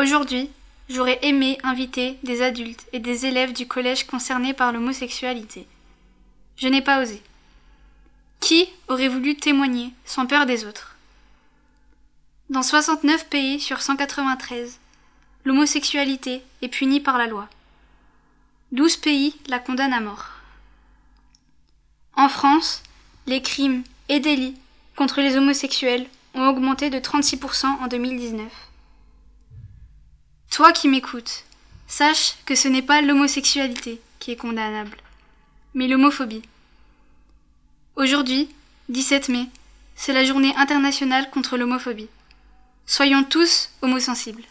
Aujourd'hui, j'aurais aimé inviter des adultes et des élèves du collège concernés par l'homosexualité. Je n'ai pas osé. Qui aurait voulu témoigner sans peur des autres? Dans 69 pays sur 193, l'homosexualité est punie par la loi. 12 pays la condamnent à mort. En France, les crimes et délits contre les homosexuels ont augmenté de 36% en 2019. Toi qui m'écoutes, sache que ce n'est pas l'homosexualité qui est condamnable, mais l'homophobie. Aujourd'hui, 17 mai, c'est la journée internationale contre l'homophobie. Soyons tous homosensibles.